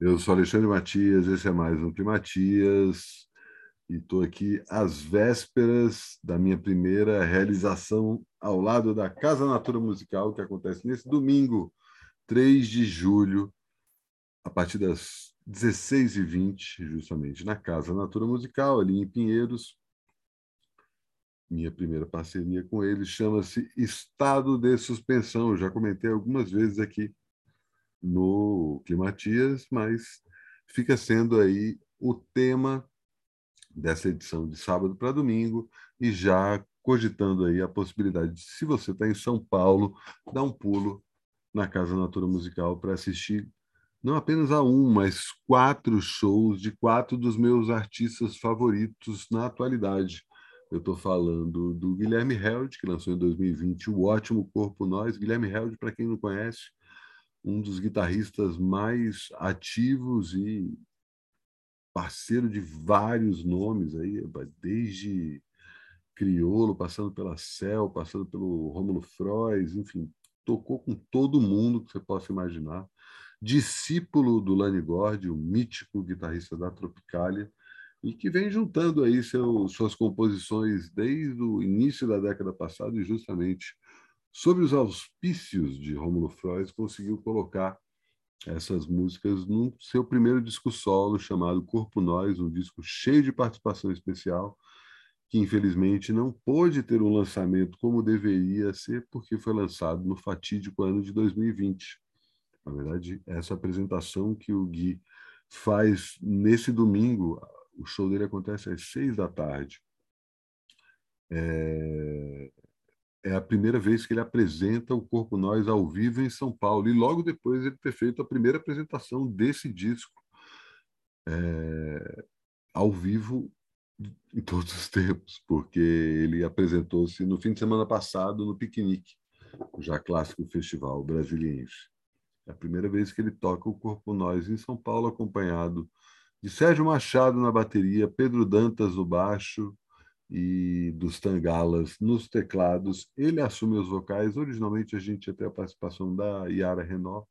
Eu sou Alexandre Matias, esse é mais um Climatias e estou aqui às vésperas da minha primeira realização ao lado da Casa Natura Musical, que acontece nesse domingo, 3 de julho, a partir das 16h20, justamente na Casa Natura Musical, ali em Pinheiros. Minha primeira parceria com eles chama-se Estado de Suspensão. Eu já comentei algumas vezes aqui no Climatias, mas fica sendo aí o tema dessa edição de sábado para domingo e já cogitando aí a possibilidade de, se você está em São Paulo, dar um pulo na Casa Natura Musical para assistir não apenas a um, mas quatro shows de quatro dos meus artistas favoritos na atualidade. Eu estou falando do Guilherme Held, que lançou em 2020 o ótimo Corpo Nós. Guilherme Held, para quem não conhece, um dos guitarristas mais ativos e parceiro de vários nomes aí, desde Criolo, passando pela Cell, passando pelo Rômulo Frois, enfim, tocou com todo mundo que você possa imaginar. Discípulo do Lani Gordy, o mítico guitarrista da Tropicália, e que vem juntando aí seu, suas composições desde o início da década passada e justamente Sobre os auspícios de Rômulo Freud, conseguiu colocar essas músicas no seu primeiro disco solo, chamado Corpo Nós, um disco cheio de participação especial, que infelizmente não pôde ter um lançamento como deveria ser, porque foi lançado no fatídico ano de 2020. Na verdade, essa apresentação que o Gui faz nesse domingo, o show dele acontece às seis da tarde. É é a primeira vez que ele apresenta o Corpo Nós ao vivo em São Paulo, e logo depois ele ter feito a primeira apresentação desse disco é, ao vivo em todos os tempos, porque ele apresentou-se no fim de semana passado no Piquenique, já clássico festival brasiliense. É a primeira vez que ele toca o Corpo Nós em São Paulo, acompanhado de Sérgio Machado na bateria, Pedro Dantas no baixo, e dos Tangalas nos teclados. Ele assume os vocais. Originalmente a gente ter a participação da Yara Renault,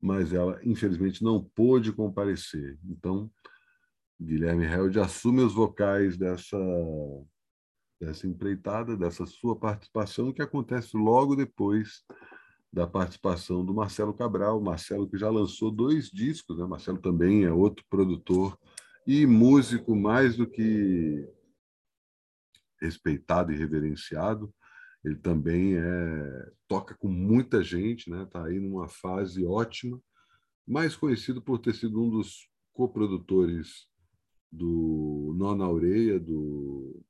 mas ela infelizmente não pôde comparecer. Então, Guilherme Held assume os vocais dessa dessa empreitada, dessa sua participação, que acontece logo depois da participação do Marcelo Cabral, Marcelo que já lançou dois discos, né? Marcelo também é outro produtor e músico mais do que respeitado e reverenciado. Ele também é, toca com muita gente, né? Está aí numa fase ótima. Mais conhecido por ter sido um dos coprodutores do Nona Aureia, do,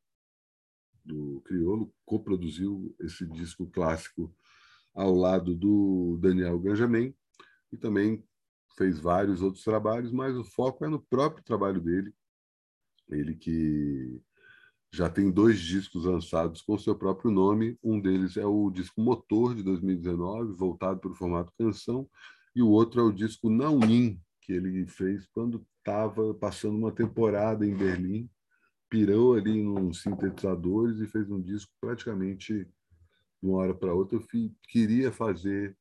do Criolo, coproduziu esse disco clássico ao lado do Daniel Ganjamin e também fez vários outros trabalhos, mas o foco é no próprio trabalho dele. Ele que já tem dois discos lançados com seu próprio nome. Um deles é o disco Motor, de 2019, voltado para o formato canção, e o outro é o disco Nauin, que ele fez quando estava passando uma temporada em Berlim. Pirou ali nos sintetizadores e fez um disco praticamente de uma hora para outra. Eu queria fazer,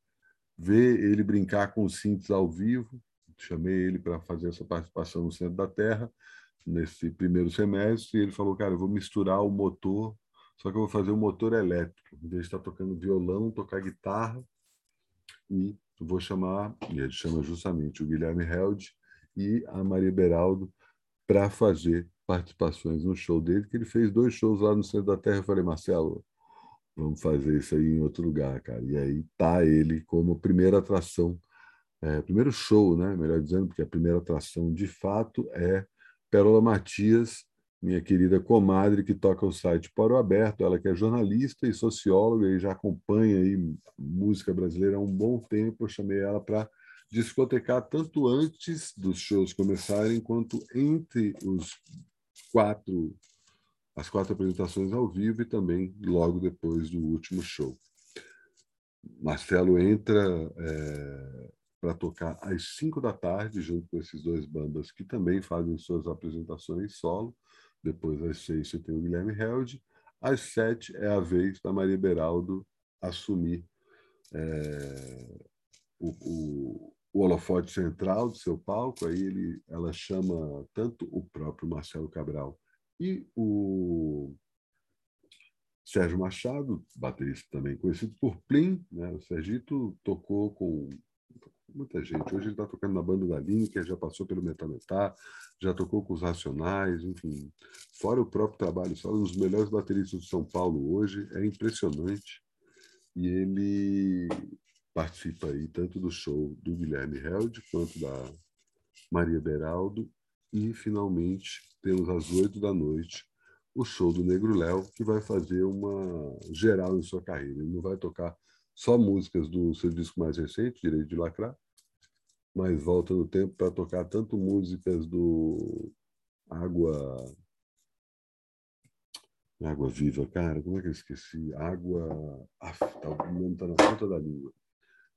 ver ele brincar com os synths ao vivo. Chamei ele para fazer essa participação no Centro da Terra nesse primeiro semestre, e ele falou, cara, eu vou misturar o motor, só que eu vou fazer o um motor elétrico, em vez de estar tocando violão, tocar guitarra, e vou chamar, e ele chama justamente o Guilherme Held e a Maria Beraldo para fazer participações no show dele, que ele fez dois shows lá no centro da Terra. Eu falei, Marcelo, vamos fazer isso aí em outro lugar, cara. E aí tá ele como primeira atração, é, primeiro show, né? Melhor dizendo, porque a primeira atração de fato é Pérola Matias, minha querida comadre que toca o site Poro Aberto, ela que é jornalista e socióloga e já acompanha aí música brasileira há um bom tempo. Eu chamei ela para discotecar tanto antes dos shows começarem quanto entre os quatro as quatro apresentações ao vivo e também logo depois do último show. Marcelo entra é, para tocar às 5 da tarde, junto com esses dois bandas que também fazem suas apresentações solo. Depois, às 6, você tem o Guilherme Held. Às 7 é a vez da Maria Beraldo assumir é, o, o, o holofote central do seu palco, aí ele, ela chama tanto o próprio Marcelo Cabral e o Sérgio Machado, baterista também conhecido por Plim, né? o Sergito tocou com muita gente. Hoje ele está tocando na banda da Lineker, já passou pelo Metametá, já tocou com os Racionais, enfim. Fora o próprio trabalho, só um dos melhores bateristas de São Paulo hoje, é impressionante. E ele participa aí tanto do show do Guilherme Held quanto da Maria Beraldo. E, finalmente, temos às oito da noite o show do Negro Léo, que vai fazer uma geral em sua carreira. Ele não vai tocar só músicas do seu disco mais recente, Direito de Lacrar, mas volta no tempo para tocar tanto músicas do Água. Água Viva, cara, como é que eu esqueci? Água. Ah, tá, o nome está na ponta da língua.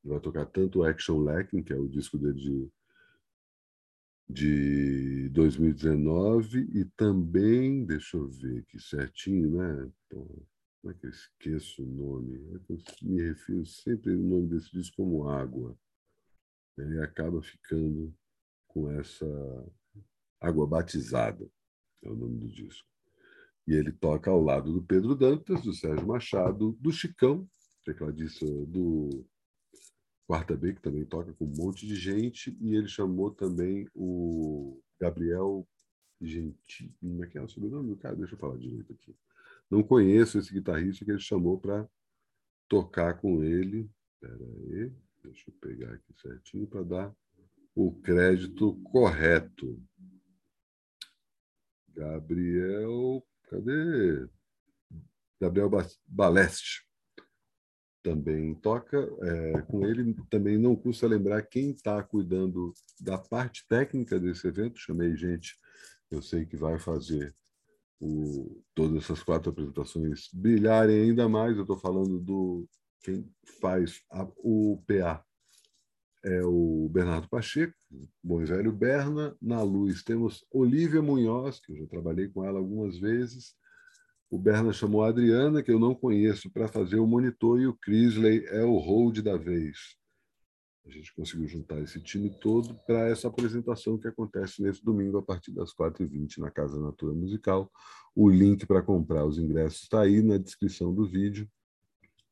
Ele vai tocar tanto Action Lacking, que é o disco dele de, de 2019, e também, deixa eu ver aqui certinho, né? Pô, como é que eu esqueço o nome? É eu me refiro sempre ao nome desse disco como Água ele acaba ficando com essa água batizada, é o nome do disco. E ele toca ao lado do Pedro Dantas, do Sérgio Machado, do Chicão, tecladista do Quarta B, que também toca com um monte de gente, e ele chamou também o Gabriel Gentil. Como é que é o sobrenome do cara? Deixa eu falar direito aqui. Não conheço esse guitarrista que ele chamou para tocar com ele. Espera aí. Deixa eu pegar aqui certinho para dar o crédito correto. Gabriel, cadê? Gabriel Baleste também toca. É, com ele também não custa lembrar quem está cuidando da parte técnica desse evento. Chamei gente, eu sei que vai fazer o, todas essas quatro apresentações brilharem ainda mais. Eu estou falando do quem faz a, o PA é o Bernardo Pacheco, bom e velho Berna. Na luz temos Olivia Munhoz, que eu já trabalhei com ela algumas vezes. O Berna chamou a Adriana, que eu não conheço, para fazer o monitor, e o Crisley é o hold da vez. A gente conseguiu juntar esse time todo para essa apresentação que acontece nesse domingo, a partir das 4h20, na Casa Natura Musical. O link para comprar os ingressos está aí na descrição do vídeo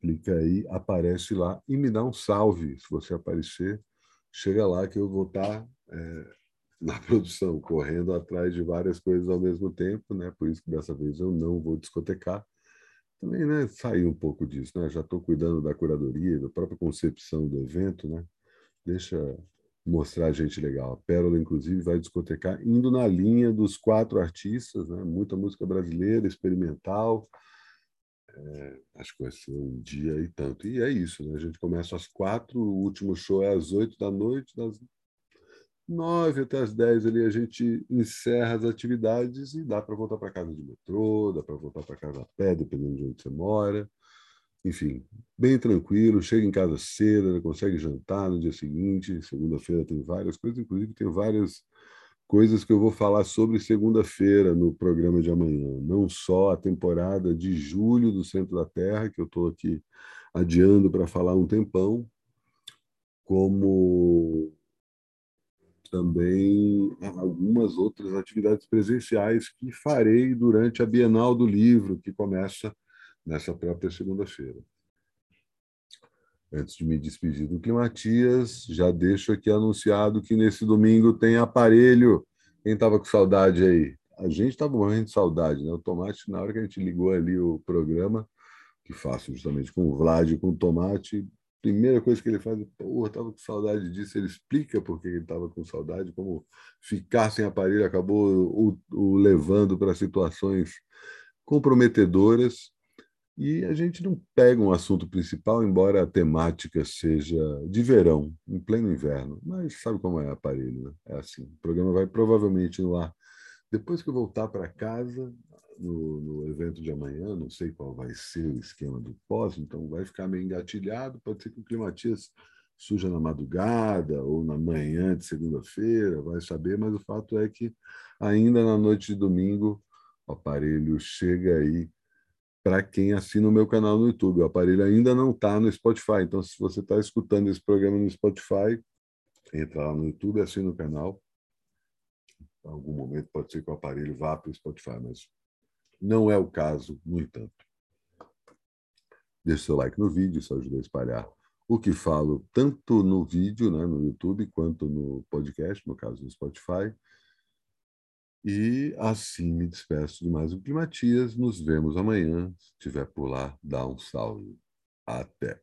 clica aí, aparece lá e me dá um salve. Se você aparecer, chega lá que eu vou estar tá, é, na produção, correndo atrás de várias coisas ao mesmo tempo, né? Por isso que dessa vez eu não vou discotecar. Também, né, sair um pouco disso, né? Já estou cuidando da curadoria, da própria concepção do evento, né? Deixa mostrar gente legal. A Pérola, inclusive, vai discotecar indo na linha dos quatro artistas, né? Muita música brasileira, experimental, é, acho que vai ser um dia e tanto. E é isso, né? A gente começa às quatro, o último show é às oito da noite, das nove até as dez ali a gente encerra as atividades e dá para voltar para casa de metrô, dá para voltar para casa a pé, dependendo de onde você mora. Enfim, bem tranquilo, chega em casa cedo, consegue jantar no dia seguinte. Segunda-feira tem várias coisas, inclusive tem várias coisas que eu vou falar sobre segunda-feira no programa de amanhã. Não só a temporada de julho do Centro da Terra, que eu estou aqui adiando para falar um tempão, como também algumas outras atividades presenciais que farei durante a Bienal do Livro, que começa nessa própria segunda-feira. Antes de me despedir do Climatias, já deixo aqui anunciado que nesse domingo tem aparelho. Quem estava com saudade aí? A gente estava morrendo de saudade, né? O Tomate, na hora que a gente ligou ali o programa, que faço justamente com o Vlad e com o Tomate, primeira coisa que ele faz é, porra, estava com saudade disso. Ele explica por que ele estava com saudade, como ficar sem aparelho acabou o, o levando para situações comprometedoras e a gente não pega um assunto principal, embora a temática seja de verão, em pleno inverno. Mas sabe como é aparelho, né? É assim. O programa vai provavelmente no ar depois que eu voltar para casa, no, no, evento de amanhã, não sei qual vai ser o esquema do pós, então vai ficar meio engatilhado. Pode ser que o Climatias suja na madrugada ou na manhã de segunda-feira, vai saber, mas o fato é que ainda na noite de domingo o aparelho chega aí para quem assina o meu canal no YouTube. O aparelho ainda não está no Spotify, então se você está escutando esse programa no Spotify, entra lá no YouTube, assina o canal. Em algum momento pode ser que o aparelho vá para o Spotify, mas não é o caso, no entanto. Deixe seu like no vídeo, isso ajuda a espalhar o que falo tanto no vídeo, né, no YouTube, quanto no podcast, no caso no Spotify. E assim me despeço de mais um Climatias. Nos vemos amanhã. Se estiver por lá, dá um salve. Até.